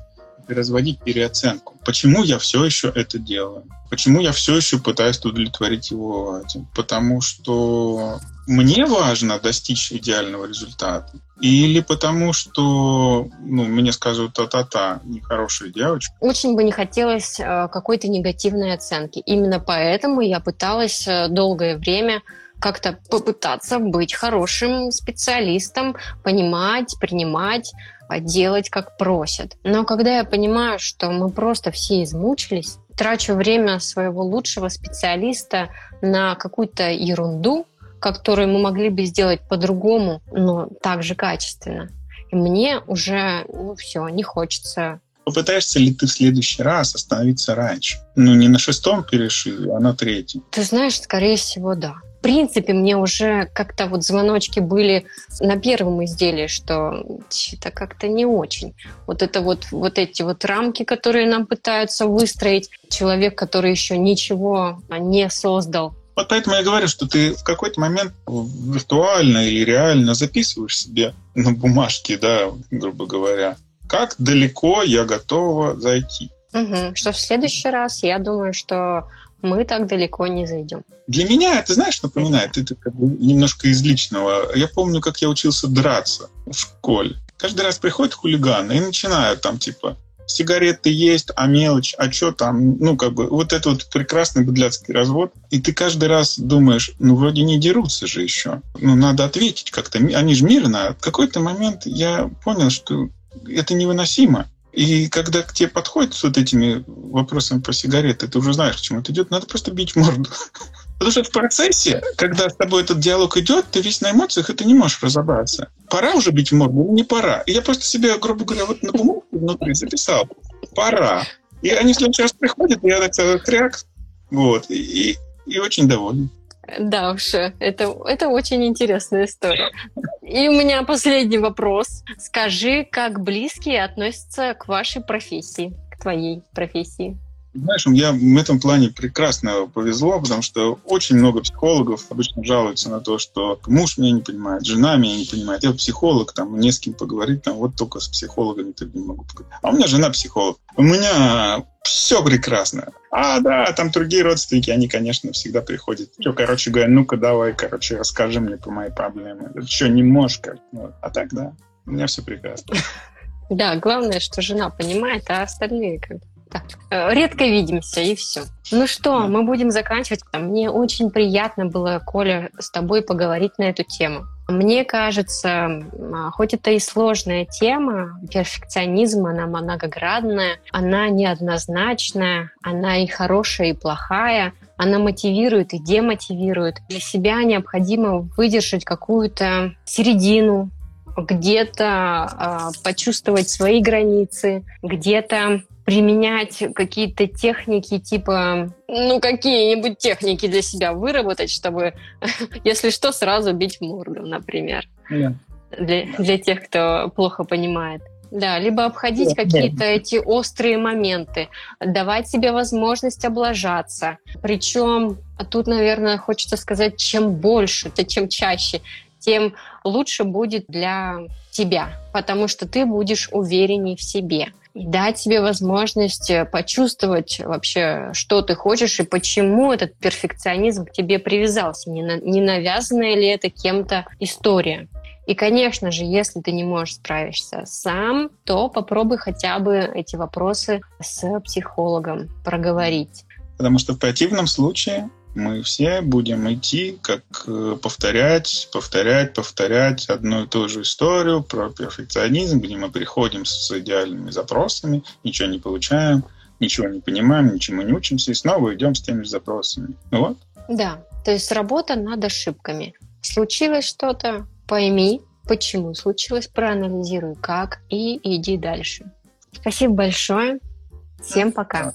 разводить переоценку. Почему я все еще это делаю? Почему я все еще пытаюсь удовлетворить его этим? Потому что мне важно достичь идеального результата. Или потому что ну, мне скажут та-та-та, нехорошая девочка. Очень бы не хотелось э, какой-то негативной оценки. Именно поэтому я пыталась э, долгое время как-то попытаться быть хорошим специалистом, понимать, принимать, делать, как просят. Но когда я понимаю, что мы просто все измучились, трачу время своего лучшего специалиста на какую-то ерунду, которую мы могли бы сделать по-другому, но также качественно. И мне уже, ну все, не хочется Попытаешься ли ты в следующий раз остановиться раньше? Ну, не на шестом перешиве, а на третьем. Ты знаешь, скорее всего, да принципе, мне уже как-то вот звоночки были на первом изделии, что это как-то не очень. Вот это вот, вот эти вот рамки, которые нам пытаются выстроить, человек, который еще ничего не создал, вот поэтому я говорю, что ты в какой-то момент виртуально или реально записываешь себе на бумажке, да, грубо говоря, как далеко я готова зайти. Угу. Что в следующий раз, я думаю, что мы так далеко не зайдем. Для меня это, знаешь, напоминает, это как бы немножко из личного. Я помню, как я учился драться в школе. Каждый раз приходят хулиганы и начинают там типа сигареты есть, а мелочь, а что там, ну, как бы, вот это вот прекрасный быдляцкий развод. И ты каждый раз думаешь, ну, вроде не дерутся же еще. Ну, надо ответить как-то. Они же мирно. В какой-то момент я понял, что это невыносимо. И когда к тебе подходят с вот этими вопросами про сигареты, ты уже знаешь, к чему это идет, надо просто бить морду. Потому что в процессе, когда с тобой этот диалог идет, ты весь на эмоциях, и ты не можешь разобраться. Пора уже бить морду не пора? И я просто себе, грубо говоря, вот на бумагу внутри записал. Пора. И они в следующий раз приходят, и я так хряк. Вот. И, и очень доволен. Да уж, это, это очень интересная история. И у меня последний вопрос. Скажи, как близкие относятся к вашей профессии, твоей профессии? Знаешь, я в этом плане прекрасно повезло, потому что очень много психологов обычно жалуются на то, что муж меня не понимает, жена меня не понимает. Я психолог, там не с кем поговорить, там вот только с психологами ты не могу поговорить. А у меня жена психолог. У меня все прекрасно. А, да, там другие родственники, они, конечно, всегда приходят. Что, короче говоря, ну-ка давай, короче, расскажи мне про мои проблемы. Что, не можешь как? Ну, а так, да, у меня все прекрасно. Да, главное, что жена понимает, а остальные как так, э, редко видимся, и все. Ну что, мы будем заканчивать. Мне очень приятно было, Коля, с тобой поговорить на эту тему. Мне кажется, а, хоть это и сложная тема, перфекционизм, она многоградная, она неоднозначная, она и хорошая, и плохая, она мотивирует и демотивирует. Для себя необходимо выдержать какую-то середину, где-то э, почувствовать свои границы, где-то применять какие-то техники типа, ну, какие-нибудь техники для себя выработать, чтобы, если что, сразу бить в морду, например. Yeah. Для, для тех, кто плохо понимает. Да, либо обходить yeah. какие-то эти острые моменты, давать себе возможность облажаться. Причем тут, наверное, хочется сказать, чем больше, чем чаще, тем лучше будет для тебя, потому что ты будешь уверенней в себе и дать себе возможность э, почувствовать вообще, что ты хочешь и почему этот перфекционизм к тебе привязался. Не, на, не навязанная ли это кем-то история. И, конечно же, если ты не можешь справиться сам, то попробуй хотя бы эти вопросы с психологом проговорить. Потому что в противном случае мы все будем идти, как э, повторять, повторять, повторять одну и ту же историю про перфекционизм, где мы приходим с идеальными запросами, ничего не получаем, ничего не понимаем, ничему не учимся, и снова идем с теми запросами. Ну вот. Да, то есть работа над ошибками. Случилось что-то, пойми, почему случилось, проанализируй как и иди дальше. Спасибо большое. Всем пока.